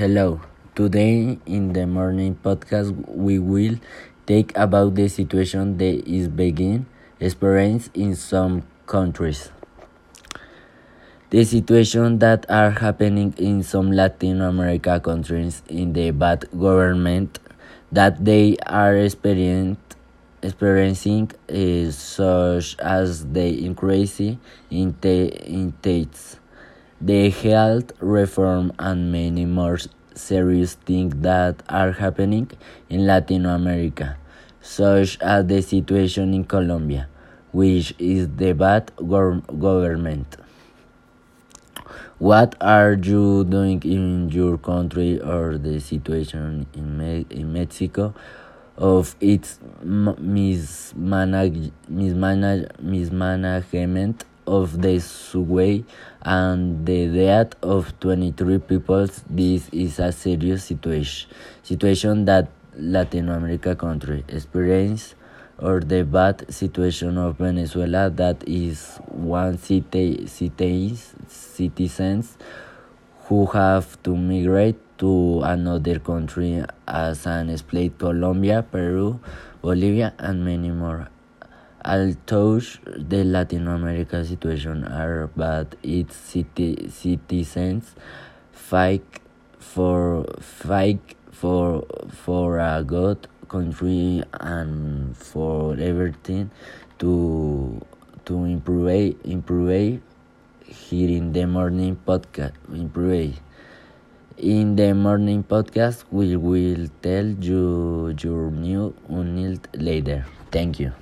Hello. Today in the morning podcast we will take about the situation that is being experienced in some countries. The situation that are happening in some Latin America countries in the bad government that they are experiencing is such as the increase in, the, in taxes the health reform and many more serious things that are happening in Latin America, such as the situation in Colombia, which is the bad government. What are you doing in your country or the situation in, Me in Mexico of its mismanage mismanage mismanagement of the subway and the death of 23 people. This is a serious situation, situation that Latin America country experience or the bad situation of Venezuela that is one city, cities, citizens who have to migrate to another country as an explained Colombia, Peru, Bolivia and many more. Although the Latin America situation are bad, its city, citizens fight for fight for for a good country and for everything to to improve improve here in the morning podcast improve. In the morning podcast we will tell you your new unit later. Thank you